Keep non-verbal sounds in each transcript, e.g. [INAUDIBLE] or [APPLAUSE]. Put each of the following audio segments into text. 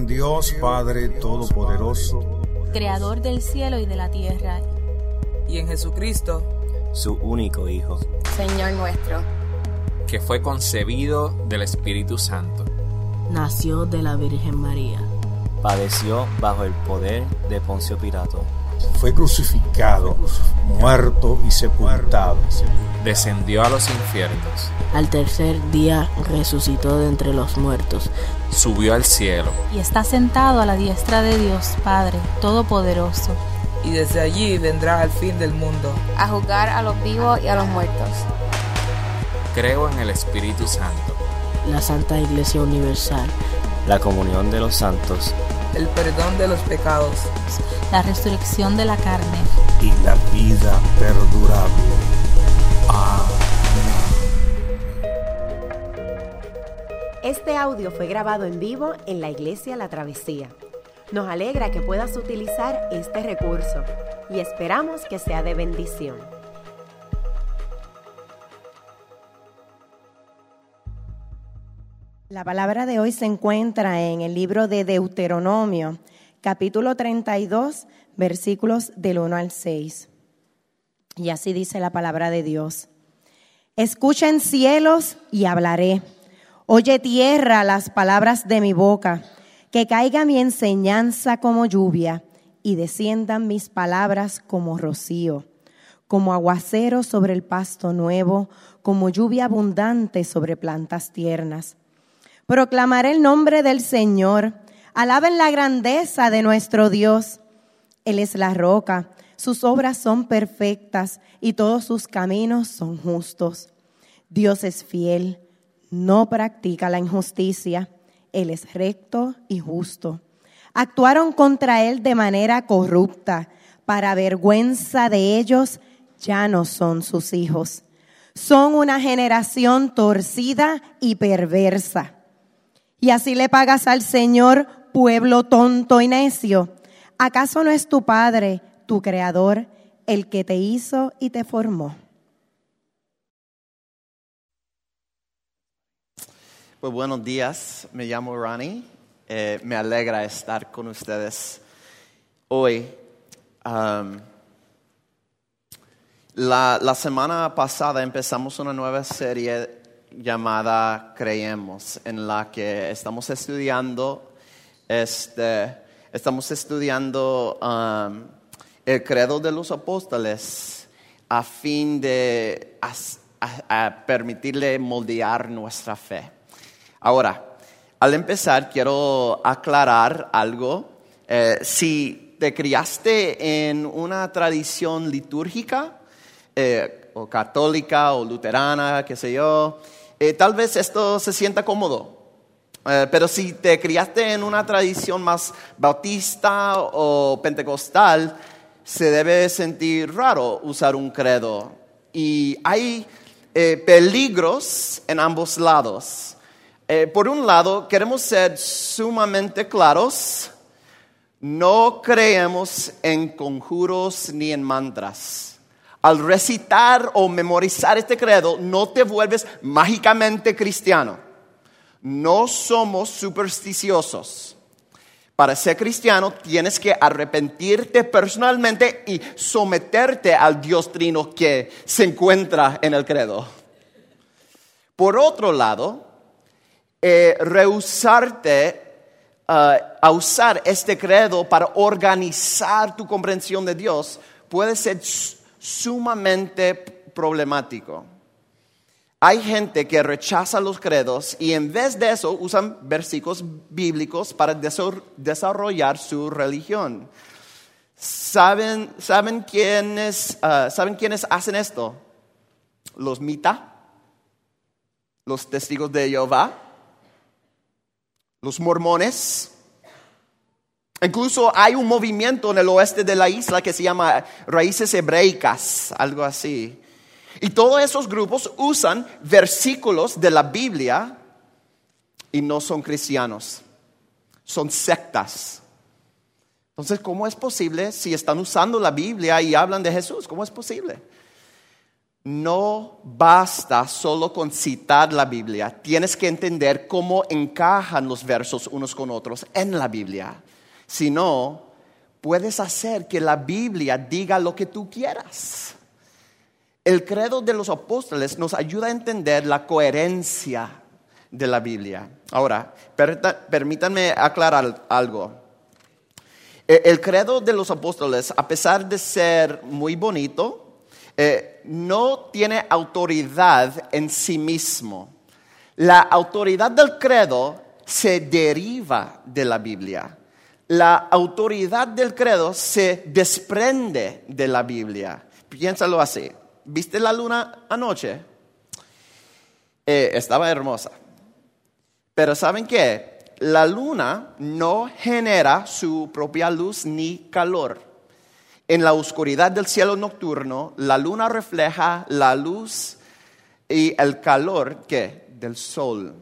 en Dios Padre Todopoderoso, creador del cielo y de la tierra, y en Jesucristo, su único Hijo, Señor nuestro, que fue concebido del Espíritu Santo, nació de la Virgen María, padeció bajo el poder de Poncio Pilato, fue crucificado, muerto y sepultado, descendió a los infiernos, al tercer día resucitó de entre los muertos, subió al cielo y está sentado a la diestra de Dios Padre Todopoderoso. y desde allí vendrá al fin del mundo. a juzgar a los vivos y a los muertos. Creo en el Espíritu Santo, la Santa Iglesia Universal, la comunión de los santos, El perdón de los pecados, la resurrección de la carne, y la vida perdurable. Este audio fue grabado en vivo en la iglesia La Travesía. Nos alegra que puedas utilizar este recurso y esperamos que sea de bendición. La palabra de hoy se encuentra en el libro de Deuteronomio, capítulo 32, versículos del 1 al 6. Y así dice la palabra de Dios. Escuchen cielos y hablaré. Oye tierra las palabras de mi boca. Que caiga mi enseñanza como lluvia y desciendan mis palabras como rocío, como aguacero sobre el pasto nuevo, como lluvia abundante sobre plantas tiernas. Proclamaré el nombre del Señor. Alaben la grandeza de nuestro Dios. Él es la roca. Sus obras son perfectas y todos sus caminos son justos. Dios es fiel, no practica la injusticia. Él es recto y justo. Actuaron contra él de manera corrupta. Para vergüenza de ellos ya no son sus hijos. Son una generación torcida y perversa. Y así le pagas al Señor, pueblo tonto y necio. ¿Acaso no es tu Padre, tu Creador, el que te hizo y te formó? Pues buenos días, me llamo Ronnie, eh, me alegra estar con ustedes hoy. La, semana pasada empezamos una nueva serie llamada Creemos, en la que estamos estudiando, este, estamos estudiando el credo de los apóstoles a fin de permitirle moldear nuestra fe. Ahora, al empezar quiero aclarar algo. Eh, si te criaste en una tradición litúrgica, eh, o católica o luterana, qué sé yo, eh, tal vez esto se sienta cómodo. Pero si te criaste en una tradición más bautista o pentecostal, se debe sentir raro usar un credo. Y hay peligros en ambos lados. Eh, por un lado, queremos ser sumamente claros, no creemos en conjuros ni en mantras. Al recitar o memorizar este credo, no te vuelves mágicamente cristiano. No somos supersticiosos. Para ser cristiano tienes que arrepentirte personalmente y someterte al Dios trino que se encuentra en el credo. Por otro lado, eh, rehusarte uh, a usar este credo para organizar tu comprensión de Dios puede ser sumamente problemático. Hay gente que rechaza los credos y en vez de eso usan versículos bíblicos para desarrollar su religión. ¿Saben, quiénes, uh, ¿Saben quiénes hacen esto? Los mita, los testigos de Jehová, los mormones. Incluso hay un movimiento en el oeste de la isla que se llama Raíces Hebreicas, algo así. Y todos esos grupos usan versículos de la Biblia y no son cristianos, son sectas. Entonces, ¿cómo es posible si están usando la Biblia y hablan de Jesús? ¿Cómo es posible? No basta solo con citar la Biblia, tienes que entender cómo encajan los versos unos con otros en la Biblia. Si no, puedes hacer que la Biblia diga lo que tú quieras. El credo de los apóstoles nos ayuda a entender la coherencia de la Biblia. Ahora, permítanme aclarar algo. E, el credo de los apóstoles, a pesar de ser muy bonito, eh, no tiene autoridad en sí mismo. La autoridad del credo se deriva de la Biblia. La autoridad del credo se desprende de la Biblia. Piénsalo así. ¿Viste la luna anoche? Eh, estaba hermosa. Pero ¿saben qué? La luna no genera su propia luz ni calor. En la oscuridad del cielo nocturno, la luna refleja la luz y el calor ¿qué? del sol.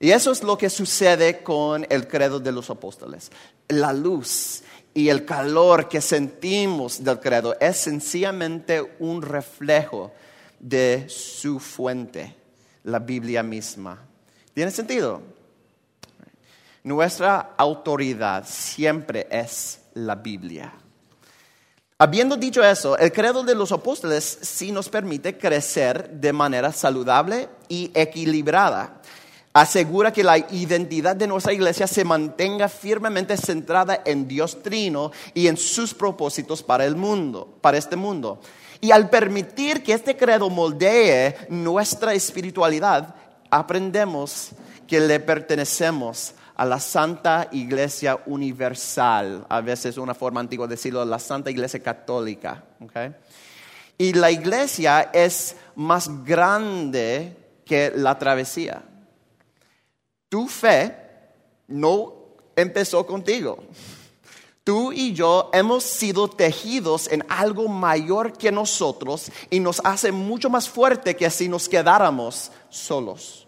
Y eso es lo que sucede con el credo de los apóstoles. La luz y el calor que sentimos del credo es sencillamente un reflejo de su fuente, la Biblia misma. ¿Tiene sentido? Nuestra autoridad siempre es la Biblia. Habiendo dicho eso, el credo de los apóstoles sí nos permite crecer de manera saludable y equilibrada asegura que la identidad de nuestra iglesia se mantenga firmemente centrada en Dios Trino y en sus propósitos para el mundo, para este mundo. Y al permitir que este credo moldee nuestra espiritualidad, aprendemos que le pertenecemos a la Santa Iglesia Universal, a veces una forma antigua de decirlo, la Santa Iglesia Católica. Y la iglesia es más grande que la travesía. Tu fe no empezó contigo. Tú y yo hemos sido tejidos en algo mayor que nosotros y nos hace mucho más fuerte que si nos quedáramos solos.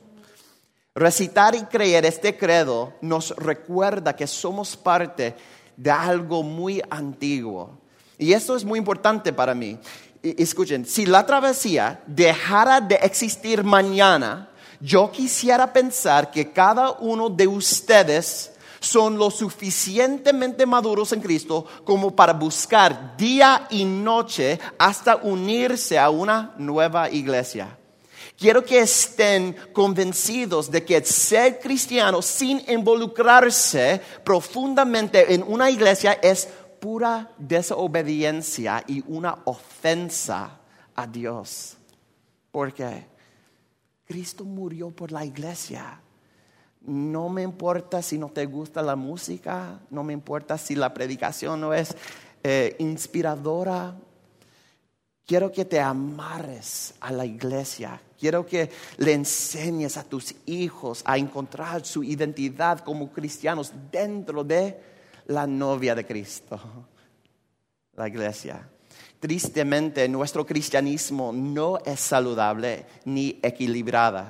Recitar y creer este credo nos recuerda que somos parte de algo muy antiguo. Y esto es muy importante para mí. escuchen, si la travesía dejara de existir mañana, yo quisiera pensar que cada uno de ustedes son lo suficientemente maduros en Cristo como para buscar día y noche hasta unirse a una nueva iglesia. Quiero que estén convencidos de que ser cristiano sin involucrarse profundamente en una iglesia es pura desobediencia y una ofensa a Dios. ¿Por qué? Cristo murió por la iglesia. No me importa si no te gusta la música, no me importa si la predicación no es eh, inspiradora. Quiero que te amarres a la iglesia. Quiero que le enseñes a tus hijos a encontrar su identidad como cristianos dentro de la novia de Cristo, [LAUGHS] la iglesia. Tristemente, nuestro cristianismo no es saludable ni equilibrado.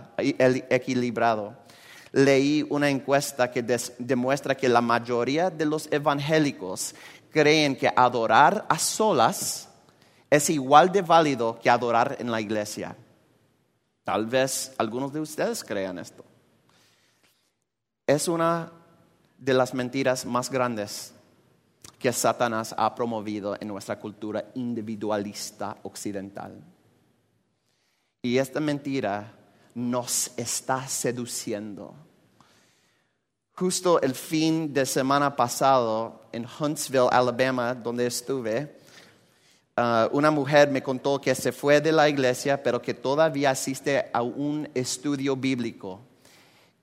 Leí una encuesta que demuestra que la mayoría de los evangélicos creen que adorar a solas es igual de válido que adorar en la iglesia. Tal vez algunos de ustedes crean esto. Es una de las mentiras más grandes que Satanás ha promovido en nuestra cultura individualista occidental. Y esta mentira nos está seduciendo. Justo el fin de semana pasado en Huntsville, Alabama, donde estuve, uh, una mujer me contó que se fue de la iglesia, pero que todavía asiste a un estudio bíblico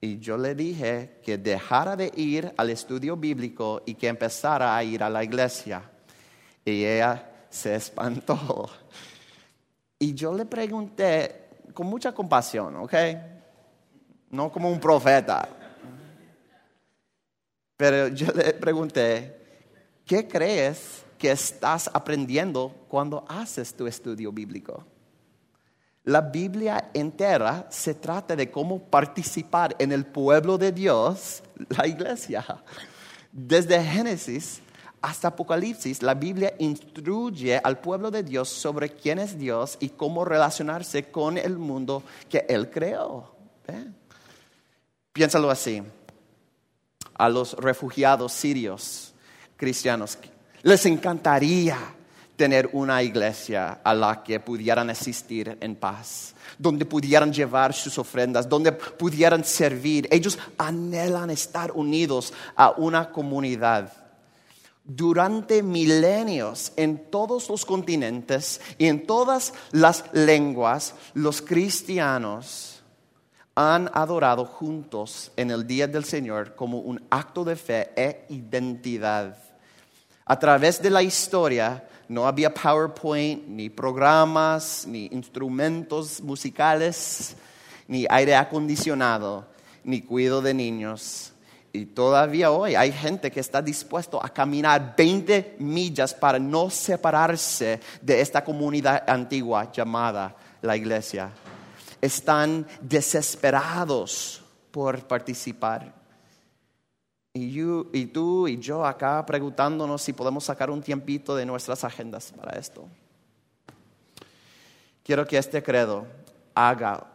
y yo le dije que dejara de ir al estudio bíblico y que empezara a ir a la iglesia. Y ella se espantó. Y yo le pregunté con mucha compasión, ¿ok? No como un profeta. Pero yo le pregunté, ¿qué crees que estás aprendiendo cuando haces tu estudio bíblico? La Biblia entera se trata de cómo participar en el pueblo de Dios, la iglesia. Desde Génesis hasta Apocalipsis, la Biblia instruye al pueblo de Dios sobre quién es Dios y cómo relacionarse con el mundo que Él creó. Piénsalo así. A los refugiados sirios cristianos les encantaría tener una iglesia a la que pudieran asistir en paz, donde pudieran llevar sus ofrendas, donde pudieran servir. Ellos anhelan estar unidos a una comunidad. Durante milenios, en todos los continentes y en todas las lenguas, los cristianos han adorado juntos en el Día del Señor como un acto de fe e identidad. A través de la historia no había PowerPoint, ni programas, ni instrumentos musicales, ni aire acondicionado, ni cuidado de niños. Y todavía hoy hay gente que está dispuesto a caminar 20 millas para no separarse de esta comunidad antigua llamada la iglesia. Están desesperados por participar. Y, tú y yo acá preguntándonos si podemos sacar un tiempito de nuestras agendas para esto. Quiero que este credo haga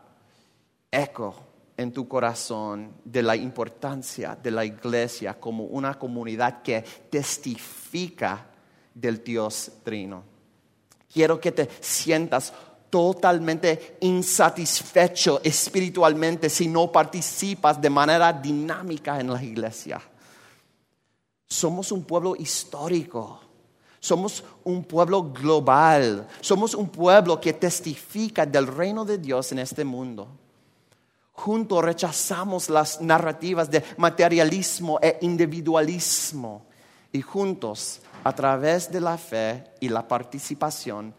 eco en tu corazón de la importancia de la iglesia como una comunidad que testifica del Dios Trino. Quiero que te sientas totalmente insatisfecho espiritualmente si no participas de manera dinámica en la iglesia. Somos un pueblo histórico. Somos un pueblo global. Somos un pueblo que testifica del reino de Dios en este mundo. Juntos rechazamos las narrativas de materialismo e individualismo y juntos, a través de la fe y la participación,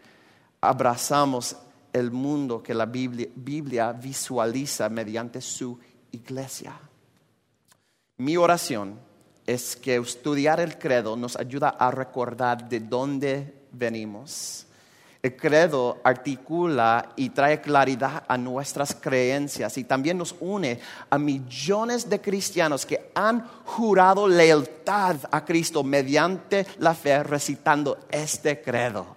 abrazamos el mundo que la Biblia, visualiza mediante su iglesia. Mi oración es que estudiar el credo nos ayuda a recordar de dónde venimos. El credo articula y trae claridad a nuestras creencias y también nos une a millones de cristianos que han jurado lealtad a Cristo mediante la fe recitando este credo.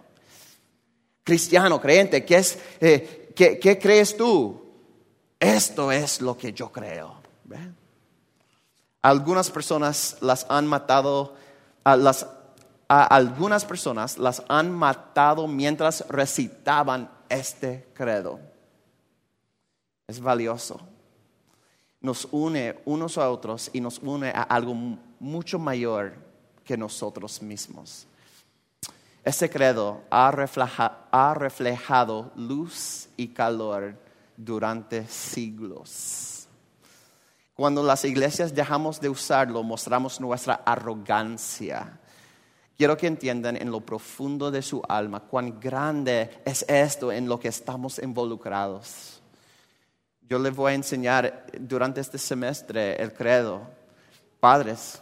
Cristiano, creyente, ¿qué, es, eh, ¿qué, qué crees tú? Esto es lo que yo creo. Algunas personas las han matado, a algunas personas las han matado mientras recitaban este credo. Es valioso. Nos une unos a otros y nos une a algo mucho mayor que nosotros mismos. Este credo ha, ha reflejado luz y calor durante siglos. Cuando las iglesias dejamos de usarlo, mostramos nuestra arrogancia. Quiero que entiendan en lo profundo de su alma cuán grande es esto en lo que estamos involucrados. Yo les voy a enseñar durante este semestre el credo. Padres,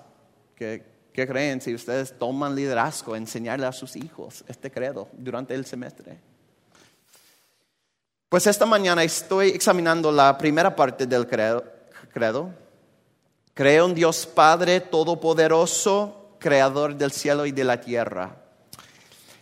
¿qué, qué creen si ustedes toman liderazgo, enseñarle a sus hijos este credo durante el semestre? Pues esta mañana estoy examinando la primera parte del credo. credo. Creo en Dios Padre Todopoderoso, Creador del cielo y de la tierra.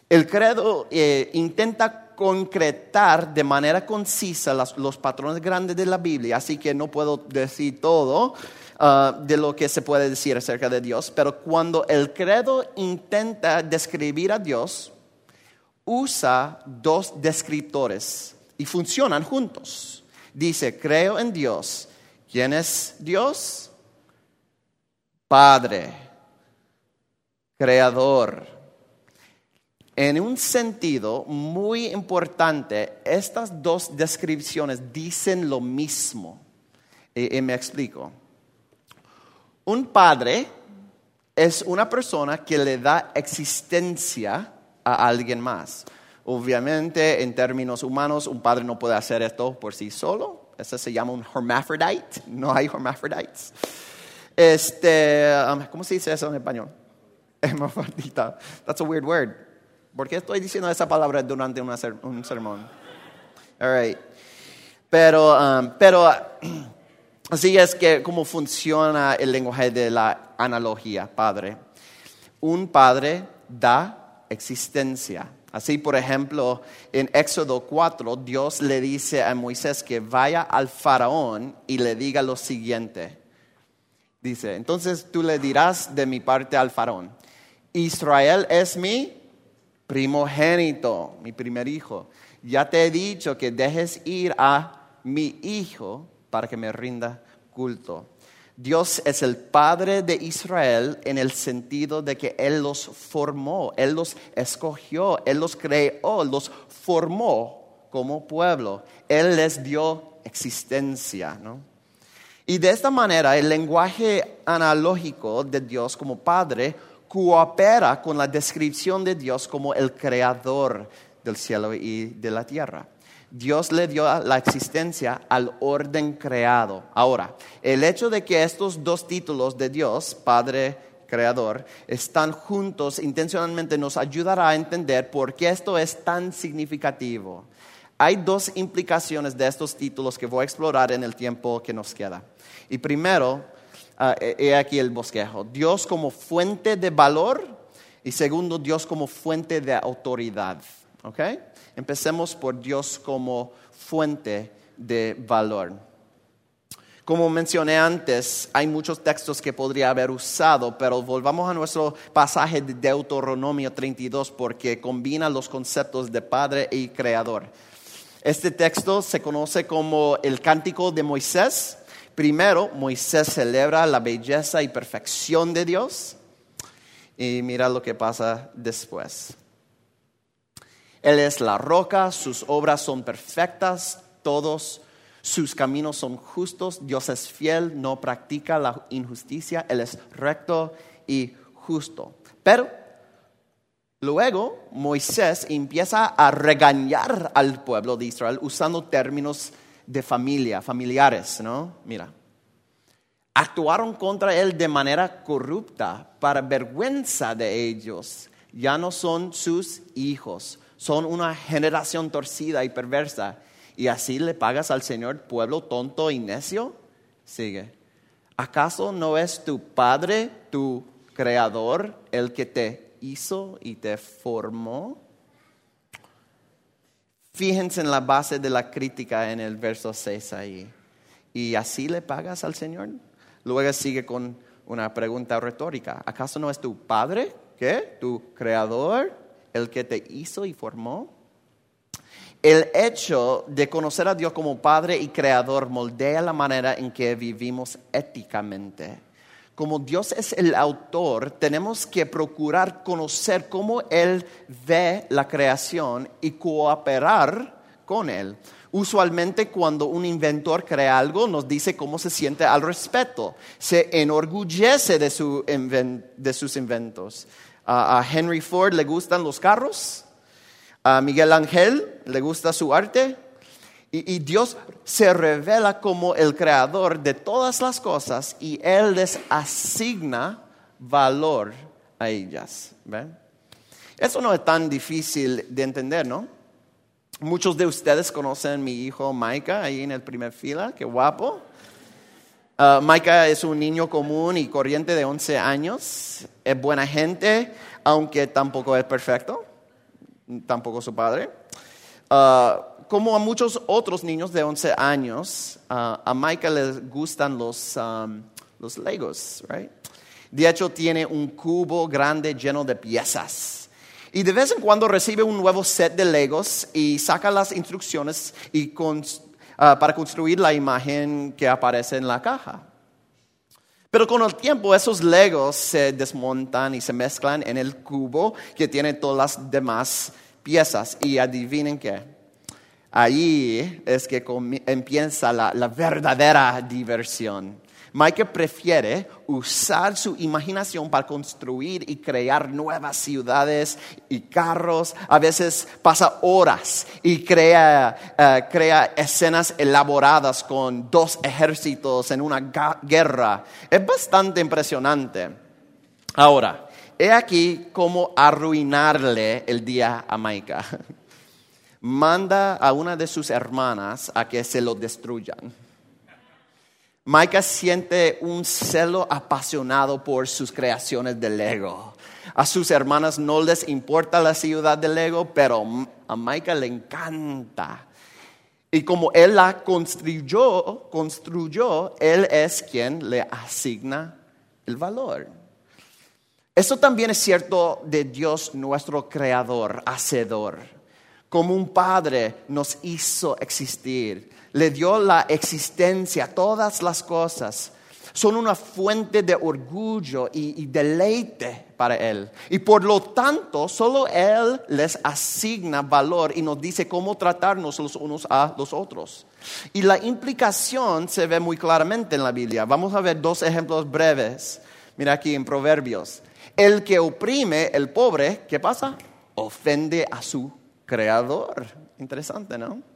El credo eh, intenta concretar de manera concisa los patrones grandes de la Biblia, así que no puedo decir todo ah, de lo que se puede decir acerca de Dios, pero cuando el credo intenta describir a Dios, usa dos descriptores y funcionan juntos. Dice, creo en Dios. ¿Quién es Dios? Padre, creador. En un sentido muy importante, estas dos descripciones dicen lo mismo. Y, y me explico. Un padre es una persona que le da existencia a alguien más. Obviamente, en términos humanos, un padre no puede hacer esto por sí solo. Ese se llama un hermaphrodite. No hay hermaphrodites. Este, um, ¿cómo se dice eso en español? [LAUGHS] Hermafrodita. That's a weird word. ¿Por qué estoy diciendo esa palabra durante una ser- un sermón? All right. Pero, um, pero así es que cómo funciona el lenguaje de la analogía, padre. un padre da existencia. Así, por ejemplo, en Éxodo 4, Dios le dice a Moisés que vaya al faraón y le diga lo siguiente. Dice, entonces tú le dirás de mi parte al faraón, Israel es mi primogénito, mi primer hijo. Ya te he dicho que dejes ir a mi hijo para que me rinda culto. Dios es el Padre de Israel en el sentido de que Él los formó, Él los escogió, Él los creó, los formó como pueblo. Él les dio existencia. ¿no? Y de esta manera el lenguaje analógico de Dios como Padre coopera con la descripción de Dios como el creador del cielo y de la tierra. Dios le dio la existencia al orden creado. Ahora, el hecho de que estos dos títulos de Dios, Padre, Creador, están juntos intencionalmente nos ayudará a entender por qué esto es tan significativo. Hay dos implicaciones de estos títulos que voy a explorar en el tiempo que nos queda. Y primero, uh, he aquí el bosquejo. Dios como fuente de valor y segundo, Dios como fuente de autoridad. ¿Okay? Empecemos por Dios como fuente de valor. Como mencioné antes, hay muchos textos que podría haber usado, pero volvamos a nuestro pasaje de Deuteronomio 32 porque combina los conceptos de Padre y Creador. Este texto se conoce como el Cántico de Moisés. Primero, Moisés celebra la belleza y perfección de Dios. Y mira lo que pasa después. Él es la roca, sus obras son perfectas, todos sus caminos son justos, Dios es fiel, no practica la injusticia, Él es recto y justo. Pero luego Moisés empieza a regañar al pueblo de Israel usando términos de familia, familiares, ¿no? Mira, actuaron contra él de manera corrupta para vergüenza de ellos. Ya no son sus hijos, son una generación torcida y perversa. ¿Y así le pagas al Señor pueblo tonto y necio? Sigue. ¿Acaso no es tu Padre, tu Creador, el que te hizo y te formó? Fíjense en la base de la crítica en el verso 6 ahí. ¿Y así le pagas al Señor? Luego sigue con una pregunta retórica. ¿Acaso no es tu Padre, qué? Tu Creador, el que te hizo y formó. El hecho de conocer a Dios como Padre y Creador moldea la manera en que vivimos éticamente. Como Dios es el autor, tenemos que procurar conocer cómo Él ve la creación y cooperar con Él. Usualmente cuando un inventor crea algo nos dice cómo se siente al respecto. Se enorgullece de, sus inventos. A, Henry Ford le gustan los carros. A Miguel Ángel le gusta su arte. Y, Dios se revela como el creador de todas las cosas y Él les asigna valor a ellas. Eso no es tan difícil de entender, ¿no? Muchos de ustedes conocen a mi hijo Micah ahí en el primer fila, qué guapo. Uh, Micah es un niño común y corriente de 11 años. Es buena gente, aunque tampoco es perfecto. Tampoco su padre. Uh, como a muchos otros niños de 11 años, uh, a Micah les gustan los, um, los Legos, right? De hecho, tiene un cubo grande lleno de piezas. Y de vez en cuando recibe un nuevo set de Legos y saca las instrucciones y Ah, para construir la imagen que aparece en la caja. Pero con el tiempo esos legos se desmontan y se mezclan en el cubo que tiene todas las demás piezas. Y adivinen qué. Ahí es que empieza la verdadera diversión. Mike prefiere usar su imaginación para construir y crear nuevas ciudades y carros. A veces pasa horas y crea, eh, crea escenas elaboradas con dos ejércitos en una guerra. Es bastante impresionante. Ahora, he aquí cómo arruinarle el día a Micah. [LAUGHS] Manda a una de sus hermanas a que se lo destruyan. Micah siente un celo apasionado por sus creaciones de Lego. A sus hermanas no les importa la ciudad de Lego, pero a Michael le encanta. Y como él la construyó, construyó, él es quien le asigna el valor. Eso también es cierto de Dios, nuestro creador, hacedor. Como un padre nos hizo existir, le dio la existencia, todas las cosas son una fuente de orgullo y, y, deleite para Él. Y por lo tanto, solo Él les asigna valor y nos dice cómo tratarnos los unos a los otros. Y la implicación se ve muy claramente en la Biblia. Vamos a ver dos ejemplos breves. Mira aquí en Proverbios. El que oprime el pobre, ¿qué pasa? Ofende a su creador. Interesante, ¿no?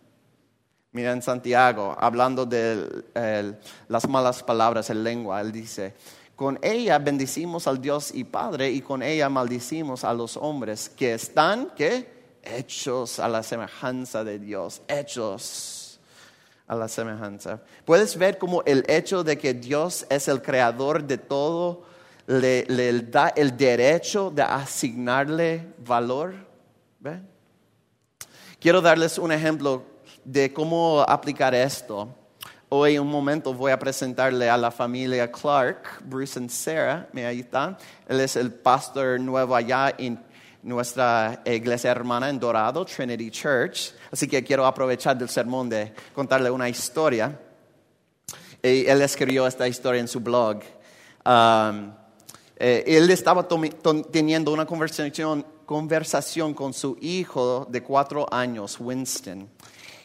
Mira en Santiago, hablando de el, las malas palabras en lengua, él dice, con ella bendicimos al Dios y Padre y con ella maldicimos a los hombres que están, ¿qué? Hechos a la semejanza de Dios, hechos a la semejanza. ¿Puedes ver cómo el hecho de que Dios es el creador de todo le, da el derecho de asignarle valor? Quiero darles un ejemplo de cómo aplicar esto. Hoy en un momento voy a presentarle a la familia Clark, Bruce y Sarah, mira ahí está. Él es el pastor nuevo allá en nuestra iglesia hermana en Dorado, Trinity Church. Así que quiero aprovechar del sermón de contarle una historia. Y él escribió esta historia en su blog. Um, eh, él estaba teniendo una conversación, conversación con su hijo de cuatro años, Winston.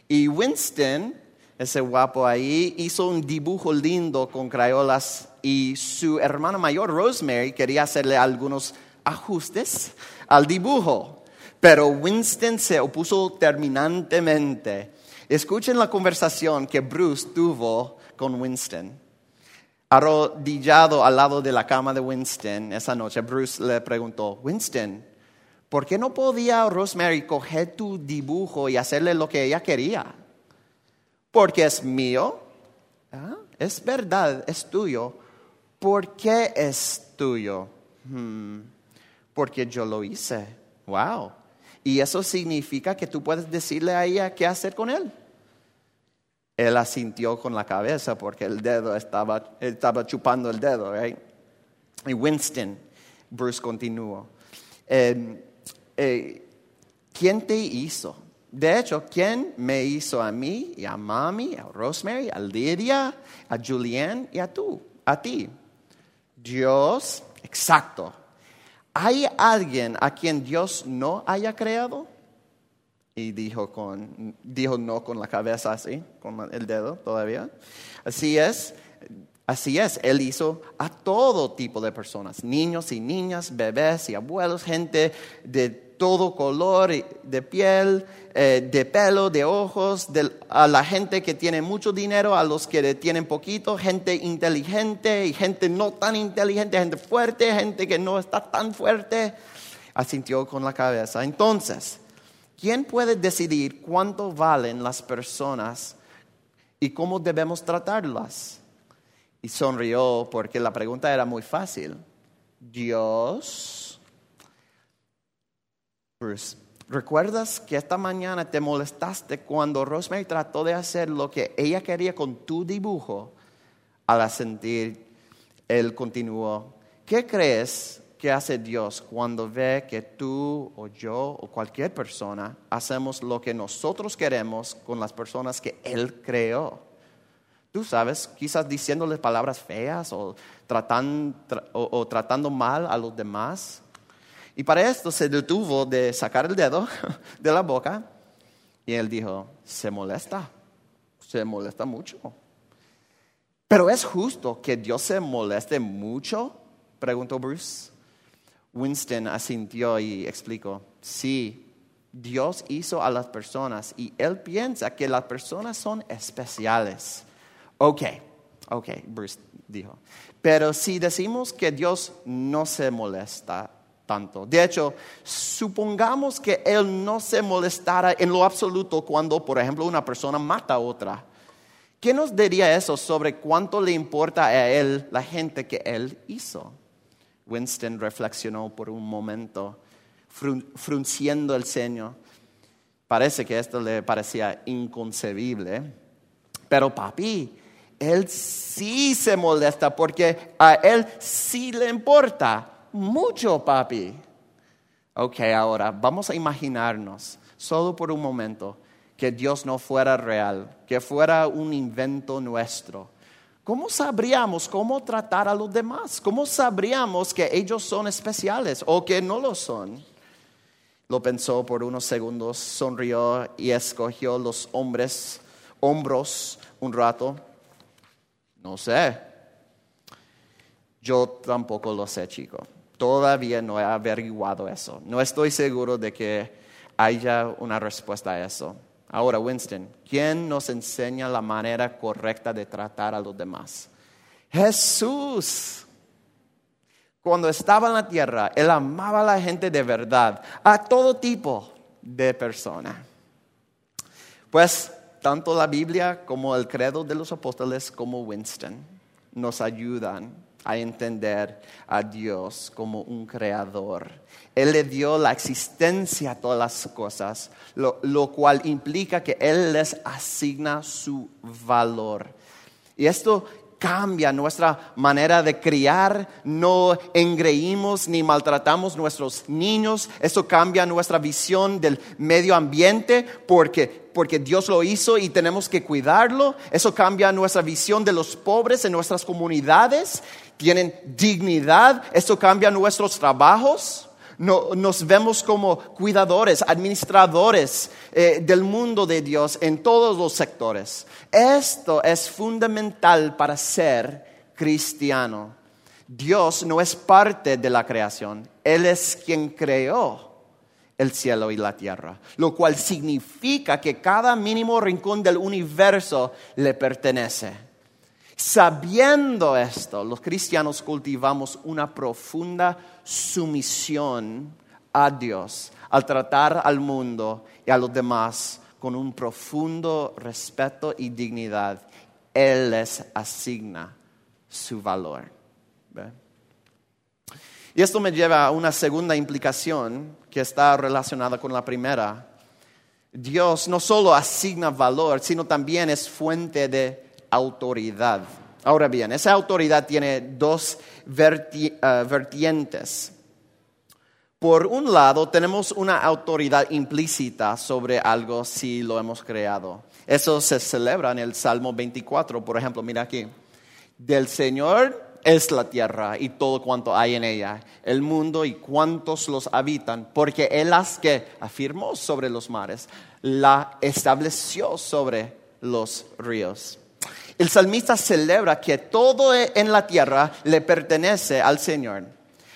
Y Winston, ese guapo ahí, hizo un dibujo lindo con crayolas y su hermana mayor, Rosemary, quería hacerle algunos ajustes al dibujo. Pero Winston se opuso terminantemente. Escuchen la conversación que Bruce tuvo con Winston. Arrodillado al lado de la cama de Winston esa noche, Bruce le preguntó, Winston, ¿por qué no podía Rosemary coger tu dibujo y hacerle lo que ella quería? Porque es mío. ¿Ah? Es verdad, es tuyo. ¿Por qué es tuyo? Hmm. Porque yo lo hice. Wow. Y eso significa que tú puedes decirle a ella qué hacer con él. Él asintió con la cabeza porque el dedo estaba, estaba chupando el dedo. Right? Y Winston, Bruce continuó. Eh, eh, ¿quién te hizo? De hecho, ¿quién me hizo a mí y a mami, a Rosemary, a Lydia, a Julian y a tú, a ti? Dios, exacto. ¿Hay alguien a quien Dios no haya creado? Y dijo, con, dijo no con la cabeza así, con el dedo todavía. Así es, Así es, Él hizo a todo tipo de personas, niños y niñas, bebés y abuelos, gente de todo color de piel, eh, de pelo, de ojos, a la gente que tiene mucho dinero, a los que tienen poquito, gente inteligente y gente no tan inteligente, gente fuerte, gente que no está tan fuerte. Asintió con la cabeza. Entonces, ¿quién puede decidir cuánto valen las personas y cómo debemos tratarlas? y sonrió porque la pregunta era muy fácil. Dios, ¿recuerdas que esta mañana te molestaste cuando Rosemary trató de hacer lo que ella quería con tu dibujo? Al asentir, él continuó, ¿qué crees que hace Dios cuando ve que tú o yo o cualquier persona hacemos lo que nosotros queremos con las personas que Él creó? Tú sabes, quizás diciéndole palabras feas o, tratando mal a los demás. Y para esto se detuvo de sacar el dedo [LAUGHS] de la boca y él dijo, se molesta, se molesta mucho. Pero es justo que Dios se moleste mucho, preguntó Bruce. Winston asintió y explicó, sí, Dios hizo a las personas y él piensa que las personas son especiales Ok, ok, Bruce dijo. Pero si decimos que Dios no se molesta tanto, de hecho, supongamos que Él no se molestara en lo absoluto cuando, por ejemplo, una persona mata a otra. ¿Qué nos diría eso sobre cuánto le importa a Él la gente que Él hizo? Winston reflexionó por un momento, frun- frunciendo el ceño. Parece que esto le parecía inconcebible. Pero papi, él sí se molesta porque a él sí le importa mucho, papi. Ok, ahora vamos a imaginarnos, solo por un momento, que Dios no fuera real, que fuera un invento nuestro. ¿Cómo sabríamos cómo tratar a los demás? ¿Cómo sabríamos que ellos son especiales o que no lo son? Lo pensó por unos segundos, sonrió y escogió los hombres, hombros un rato. No sé. Yo tampoco lo sé, chico. Todavía no he averiguado eso. No estoy seguro de que haya una respuesta a eso. Ahora, Winston, ¿quién nos enseña la manera correcta de tratar a los demás? Jesús. Cuando estaba en la tierra, Él amaba a la gente de verdad, a todo tipo de persona. Pues tanto la Biblia como el credo de los apóstoles como Winston nos ayudan a entender a Dios como un creador. Él le dio la existencia a todas las cosas, lo, lo cual implica que Él les asigna su valor. Y esto cambia nuestra manera de criar, no engreímos ni maltratamos nuestros niños, eso cambia nuestra visión del medio ambiente porque, porque Dios lo hizo y tenemos que cuidarlo, eso cambia nuestra visión de los pobres en nuestras comunidades, tienen dignidad, eso cambia nuestros trabajos. No, nos vemos como cuidadores, administradores eh, del mundo de Dios en todos los sectores. Esto es fundamental para ser cristiano. Dios no es parte de la creación, Él es quien creó el cielo y la tierra, lo cual significa que cada mínimo rincón del universo le pertenece. Sabiendo esto, los cristianos cultivamos una profunda sumisión a Dios al tratar al mundo y a los demás con un profundo respeto y dignidad. Él les asigna su valor. Y esto me lleva a una segunda implicación que está relacionada con la primera. Dios no solo asigna valor, sino también es fuente de autoridad. Ahora bien, esa autoridad tiene dos uh, vertientes. Por un lado, tenemos una autoridad implícita sobre algo si lo hemos creado. Eso se celebra en el Salmo 24, por ejemplo, mira aquí. Del Señor es la tierra y todo cuanto hay en ella, el mundo y cuantos los habitan, porque Él las que afirmó sobre los mares, la estableció sobre los ríos. El salmista celebra que todo en la tierra le pertenece al Señor.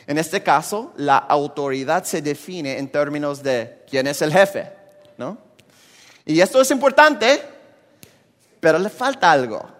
En este caso, la autoridad se define en términos de quién es el jefe, ¿no? Y esto es importante, pero le falta algo.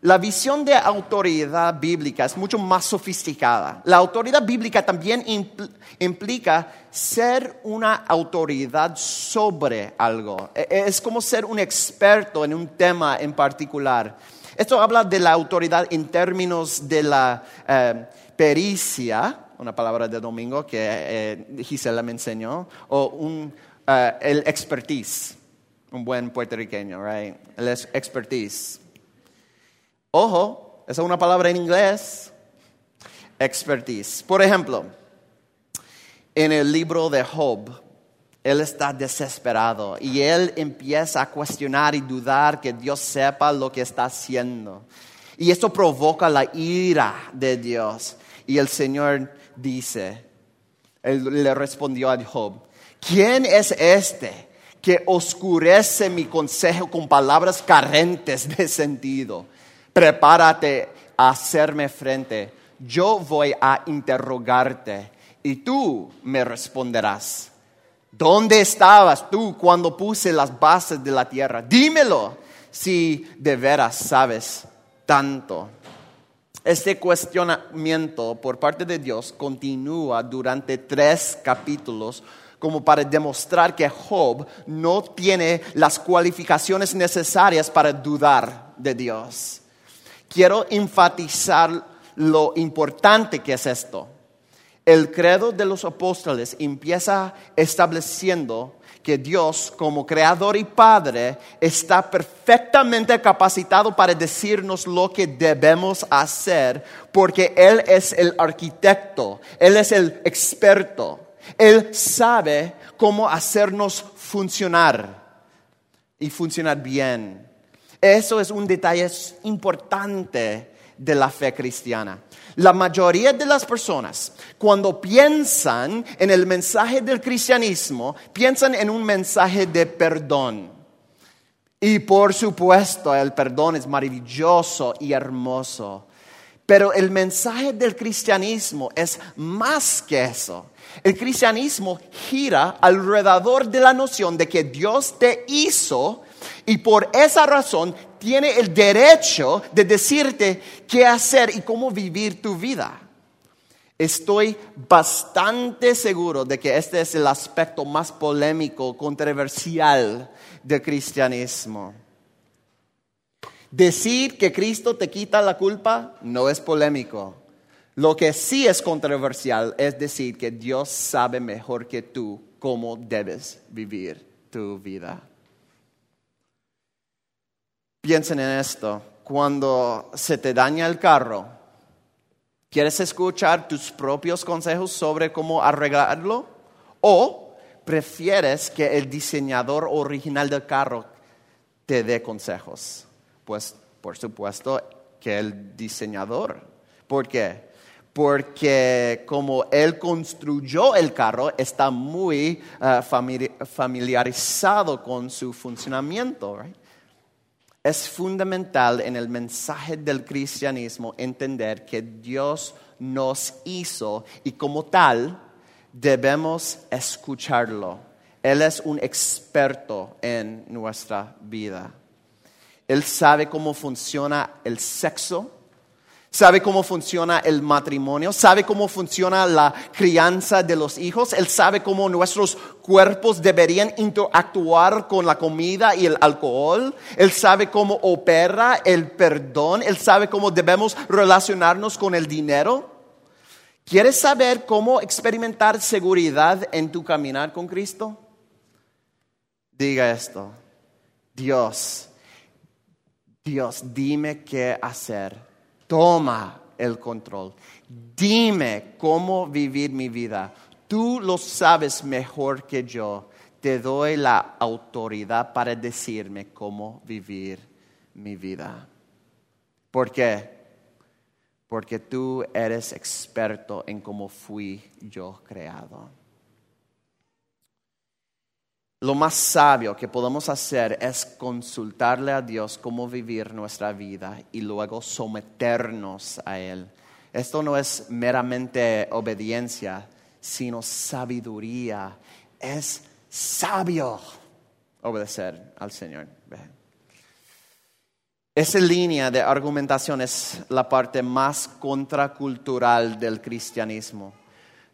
La visión de autoridad bíblica es mucho más sofisticada. La autoridad bíblica también impl implica ser una autoridad sobre algo. Es como ser un experto en un tema en particular. Esto habla de la autoridad en términos de la eh, pericia, una palabra de domingo que eh, Gisela me enseñó, o uh, el expertise, un buen puertorriqueño, right? El expertise. Ojo, esa es una palabra en inglés, expertise. Por ejemplo, en el libro de Job, él está desesperado y él empieza a cuestionar y dudar que Dios sepa lo que está haciendo. Y esto provoca la ira de Dios. Y el Señor dice, él le respondió a Job, ¿quién es este que oscurece mi consejo con palabras carentes de sentido? Prepárate a hacerme frente. Yo voy a interrogarte y tú me responderás. ¿Dónde estabas tú cuando puse las bases de la tierra? Dímelo si de veras sabes tanto. Este cuestionamiento por parte de Dios continúa durante tres capítulos como para demostrar que Job no tiene las cualificaciones necesarias para dudar de Dios. Quiero enfatizar lo importante que es esto. El credo de los apóstoles empieza estableciendo que Dios, como creador y padre, está perfectamente capacitado para decirnos lo que debemos hacer, porque Él es el arquitecto, Él es el experto, Él sabe cómo hacernos funcionar y funcionar bien. Eso es un detalle importante de la fe cristiana. La mayoría de las personas, cuando piensan en el mensaje del cristianismo, piensan en un mensaje de perdón. Y por supuesto, el perdón es maravilloso y hermoso. Pero el mensaje del cristianismo es más que eso. El cristianismo gira alrededor de la noción de que Dios te hizo y por esa razón tiene el derecho de decirte qué hacer y cómo vivir tu vida. Estoy bastante seguro de que este es el aspecto más polémico, controversial del cristianismo. Decir que Cristo te quita la culpa no es polémico. Lo que sí es controversial es decir que Dios sabe mejor que tú cómo debes vivir tu vida. Piensen en esto. Cuando se te daña el carro, ¿quieres escuchar tus propios consejos sobre cómo arreglarlo? ¿O prefieres que el diseñador original del carro te dé consejos? Pues por supuesto que el diseñador. ¿Por qué? Porque como él construyó el carro, está muy uh, familiarizado con su funcionamiento. Es fundamental en el mensaje del cristianismo entender que Dios nos hizo y como tal debemos escucharlo. Él es un experto en nuestra vida. Él sabe cómo funciona el sexo, sabe cómo funciona el matrimonio, sabe cómo funciona la crianza de los hijos, Él sabe cómo nuestros cuerpos deberían interactuar con la comida y el alcohol, Él sabe cómo opera el perdón, Él sabe cómo debemos relacionarnos con el dinero. ¿Quieres saber cómo experimentar seguridad en tu caminar con Cristo? Diga esto, Dios, Dios, dime qué hacer toma el control. Dime cómo vivir mi vida. Tú lo sabes mejor que yo. Te doy la autoridad para decirme cómo vivir mi vida. ¿Por qué? Porque tú eres experto en cómo fui yo creado. Lo más sabio que podemos hacer es consultarle a Dios cómo vivir nuestra vida y luego someternos a Él. Esto no es meramente obediencia, sino sabiduría. Es sabio obedecer al Señor. Esa línea de argumentación es la parte más contracultural del cristianismo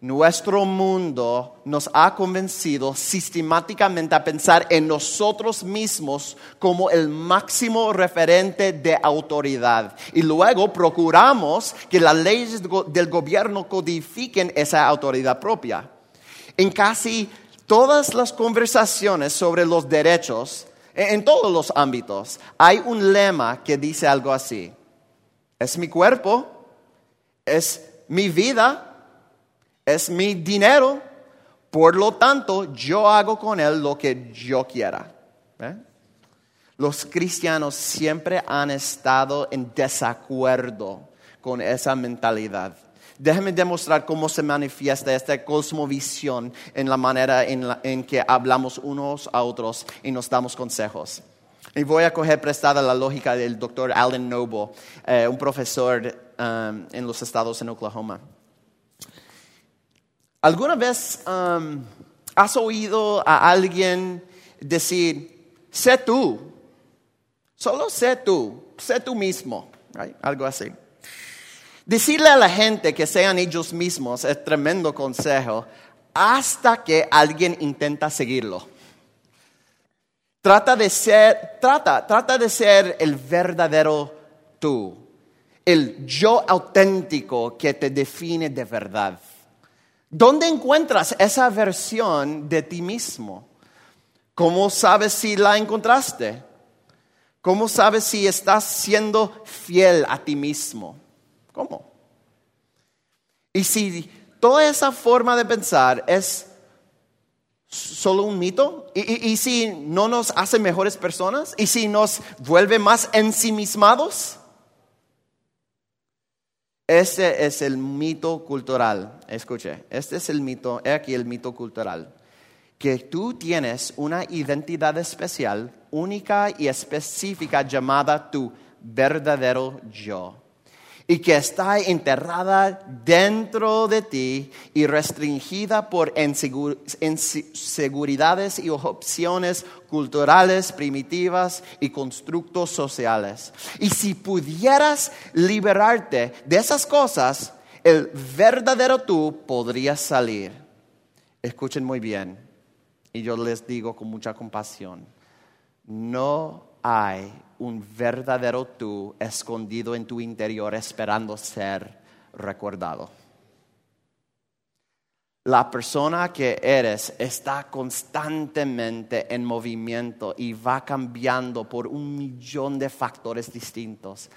nuestro mundo nos ha convencido sistemáticamente a pensar en nosotros mismos como el máximo referente de autoridad. Y luego procuramos que las leyes del gobierno codifiquen esa autoridad propia. En casi todas las conversaciones sobre los derechos, en todos los ámbitos, hay un lema que dice algo así. Es mi cuerpo, es mi vida, es mi dinero, por lo tanto yo hago con él lo que yo quiera. ¿eh? Los cristianos siempre han estado en desacuerdo con esa mentalidad. Déjenme demostrar cómo se manifiesta esta cosmovisión en la manera en, que hablamos unos a otros y nos damos consejos. Y voy a coger prestada la lógica del doctor Alan Noble, eh, un profesor um, en los estados en Oklahoma. ¿Alguna vez um, has oído a alguien decir, sé tú, solo sé tú, sé tú mismo? Algo así. Decirle a la gente que sean ellos mismos es tremendo consejo hasta que alguien intenta seguirlo. Trata de ser, trata, trata de ser el verdadero tú, el yo auténtico que te define de verdad. ¿Dónde encuentras esa versión de ti mismo? ¿Cómo sabes si la encontraste? ¿Cómo sabes si estás siendo fiel a ti mismo? ¿Cómo? Y si toda esa forma de pensar es solo un mito? ¿Y, si no nos hace mejores personas? ¿Y si nos vuelve más ensimismados? Este es el mito cultural. Escuche, este es el mito, aquí el mito cultural. Que tú tienes una identidad especial, única y específica llamada tu verdadero yo. Y que está enterrada dentro de ti y restringida por insegur- inseguridades y opciones culturales primitivas y constructos sociales. Y si pudieras liberarte de esas cosas, el verdadero tú podría salir. Escuchen muy bien, y yo les digo con mucha compasión, no hay un verdadero tú escondido en tu interior esperando ser recordado. La persona que eres está constantemente en movimiento y va cambiando por un millón de factores distintos.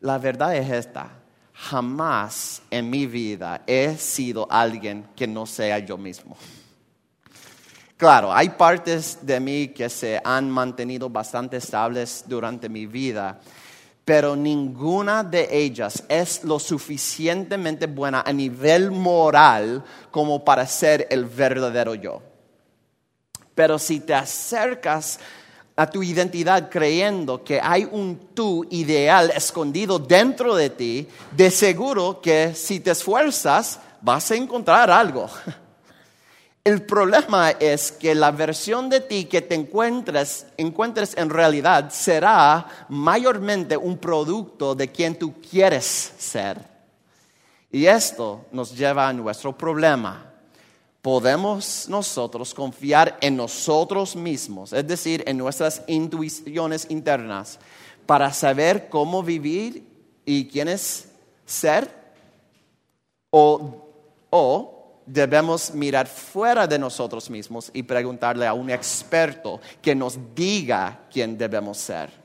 La verdad es esta, jamás en mi vida he sido alguien que no sea yo mismo. Claro, hay partes de mí que se han mantenido bastante estables durante mi vida, pero ninguna de ellas es lo suficientemente buena a nivel moral como para ser el verdadero yo. Pero si te acercas a tu identidad creyendo que hay un tú ideal escondido dentro de ti, de seguro que si te esfuerzas vas a encontrar algo. [LAUGHS] El problema es que la versión de ti que te encuentres, encuentres en realidad será mayormente un producto de quien tú quieres ser. Y esto nos lleva a nuestro problema. Podemos nosotros confiar en nosotros mismos, es decir, en nuestras intuiciones internas, para saber cómo vivir y quiénes ser? ¿O, o debemos mirar fuera de nosotros mismos y preguntarle a un experto que nos diga quién debemos ser.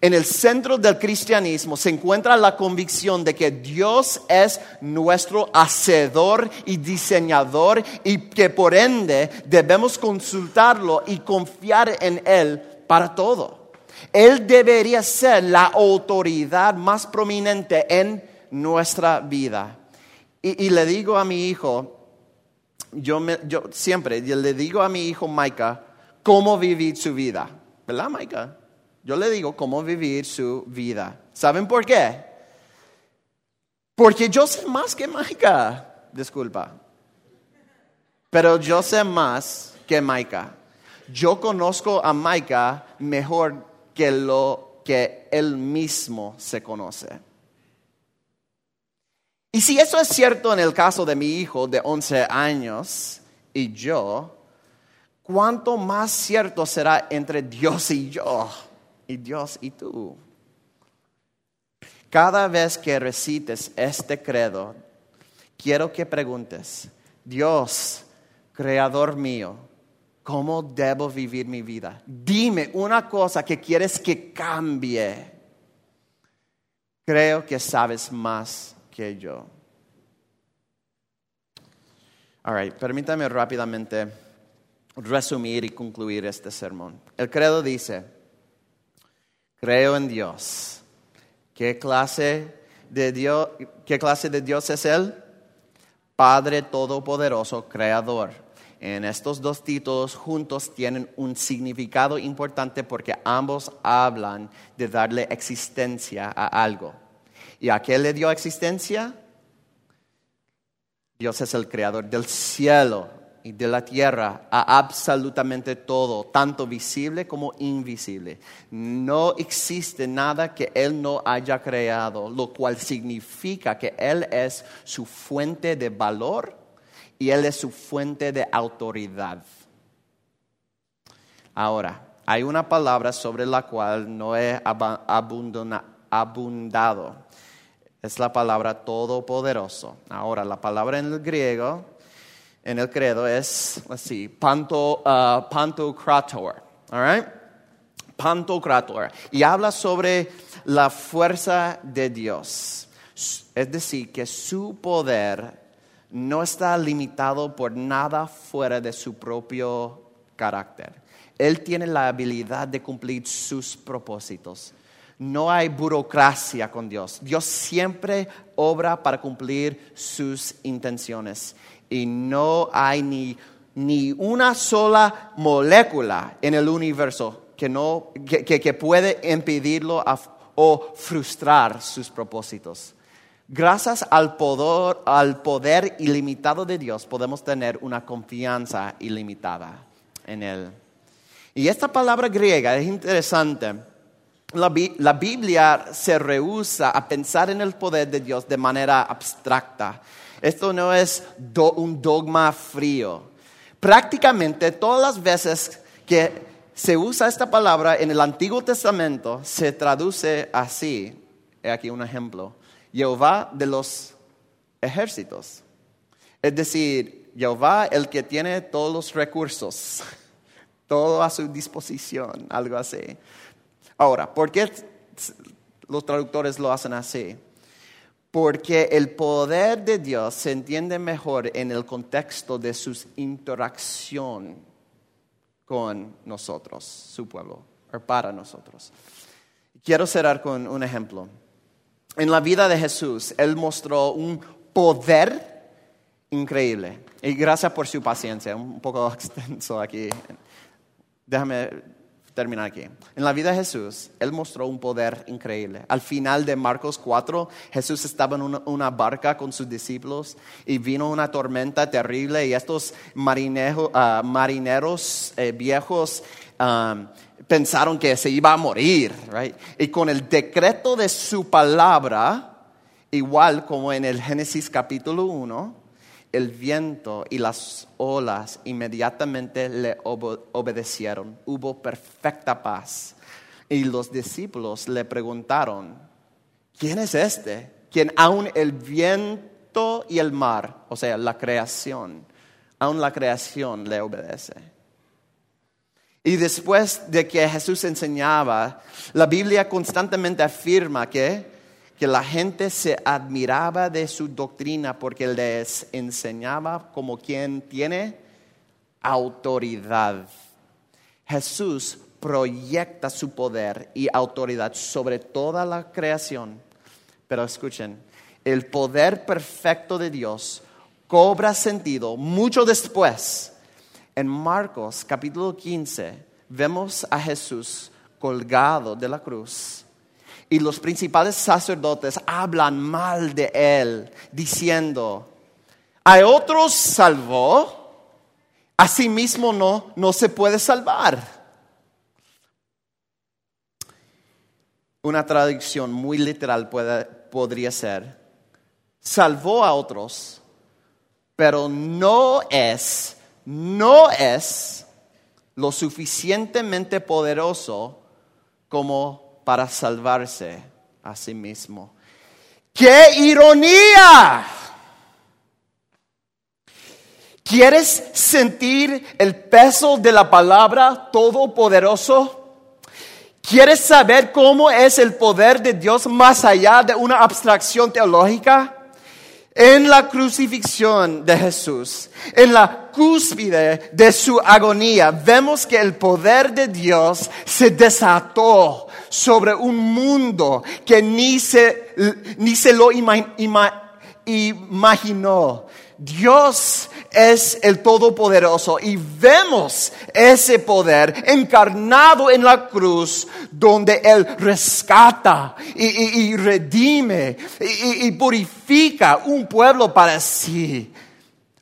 En el centro del cristianismo se encuentra la convicción de que Dios es nuestro hacedor y diseñador y que por ende debemos consultarlo y confiar en Él para todo. Él debería ser la autoridad más prominente en nuestra vida. Y, le digo a mi hijo, yo, me, yo siempre le digo a mi hijo Maika cómo vivir su vida. ¿Verdad, Maika? Yo le digo cómo vivir su vida. ¿Saben por qué? Porque yo sé más que Maika. Disculpa. Pero yo sé más que Maika. Yo conozco a Maika mejor que lo que él mismo se conoce. Y si eso es cierto en el caso de mi hijo de 11 años y yo, ¿cuánto más cierto será entre Dios y yo y Dios y tú? Cada vez que recites este credo, quiero que preguntes, Dios, creador mío, ¿cómo debo vivir mi vida? Dime una cosa que quieres que cambie. Creo que sabes más que yo. All right, permítame rápidamente resumir y concluir este sermón. El credo dice, creo en Dios. ¿Qué clase de Dios, qué clase de Dios es Él? Padre Todopoderoso, Creador. En estos dos títulos juntos tienen un significado importante porque ambos hablan de darle existencia a algo. ¿Y a qué le dio existencia? Dios es el creador del cielo y de la tierra, a absolutamente todo, tanto visible como invisible. No existe nada que Él no haya creado, lo cual significa que Él es su fuente de valor y Él es su fuente de autoridad. Ahora, hay una palabra sobre la cual no he abundado Es la palabra todopoderoso. Ahora, la palabra en el griego, en el credo, es así, panto, uh, pantocrator. All right? Pantocrator. Y habla sobre la fuerza de Dios. Es decir, que su poder no está limitado por nada fuera de su propio carácter. Él tiene la habilidad de cumplir sus propósitos. No hay burocracia con Dios. Dios siempre obra para cumplir sus intenciones. Y no hay ni, ni una sola molécula en el universo que, no, que, que- puede impedirlo o frustrar sus propósitos. Gracias al poder, al poder ilimitado de Dios podemos tener una confianza ilimitada en Él. Y esta palabra griega es interesante. La, Bi- la Biblia se rehúsa a pensar en el poder de Dios de manera abstracta. Esto no es un dogma frío. Prácticamente todas las veces que se usa esta palabra en el Antiguo Testamento se traduce así. He aquí un ejemplo. Jehová de los ejércitos. Es decir, Jehová el que tiene todos los recursos, [LAUGHS] todo a su disposición, algo así. Ahora, ¿por qué los traductores lo hacen así? Porque el poder de Dios se entiende mejor en el contexto de su interacción con nosotros, su pueblo, o para nosotros. Quiero cerrar con un ejemplo. En la vida de Jesús, Él mostró un poder increíble. Y gracias por su paciencia, un poco [LAUGHS] extenso aquí. Déjame terminar aquí. En la vida de Jesús, Él mostró un poder increíble. Al final de Marcos 4, Jesús estaba en una, barca con sus discípulos y vino una tormenta terrible y estos ah, marineros eh, viejos um, pensaron que se iba a morir. right? Y con el decreto de su palabra, igual como en el Génesis capítulo 1, el viento y las olas inmediatamente le obe- obedecieron. Hubo perfecta paz. Y los discípulos le preguntaron, ¿quién es este? Quien aun el viento y el mar, o sea, la creación, aun la creación le obedece. Y después de que Jesús enseñaba, la Biblia constantemente afirma que, que la gente se admiraba de su doctrina porque les enseñaba como quien tiene autoridad. Jesús proyecta su poder y autoridad sobre toda la creación. Pero escuchen, el poder perfecto de Dios cobra sentido mucho después. En Marcos capítulo 15 vemos a Jesús colgado de la cruz y los principales sacerdotes hablan mal de él, diciendo, a otros salvó, a sí mismo no, no se puede salvar. Una traducción muy literal puede- podría ser, salvó a otros, pero no es, no es lo suficientemente poderoso como para salvarse a sí mismo. ¡Qué ironía! ¿Quieres sentir el peso de la palabra todopoderoso? ¿Quieres saber cómo es el poder de Dios más allá de una abstracción teológica? En la crucifixión de Jesús, en la cúspide de su agonía, vemos que el poder de Dios se desató sobre un mundo que ni se, ni se lo ima- ima- imaginó. Dios es el Todopoderoso y vemos ese poder encarnado en la cruz donde Él rescata y, redime y, y- y purifica un pueblo para sí,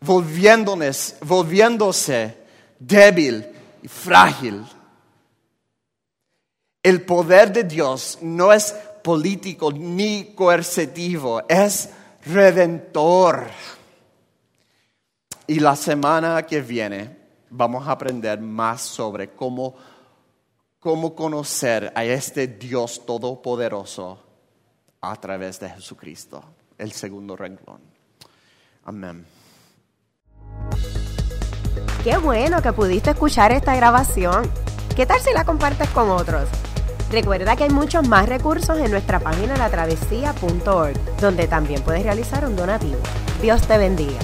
volviéndonos, volviéndose débil y frágil. El poder de Dios no es político ni coercitivo, es redentor. Y la semana que viene vamos a aprender más sobre cómo, cómo conocer a este Dios todopoderoso a través de Jesucristo, el segundo renglón. Amén. Qué bueno que pudiste escuchar esta grabación. ¿Qué tal si la compartes con otros? Recuerda que hay muchos más recursos en nuestra página latravesía.org, donde también puedes realizar un donativo. Dios te bendiga.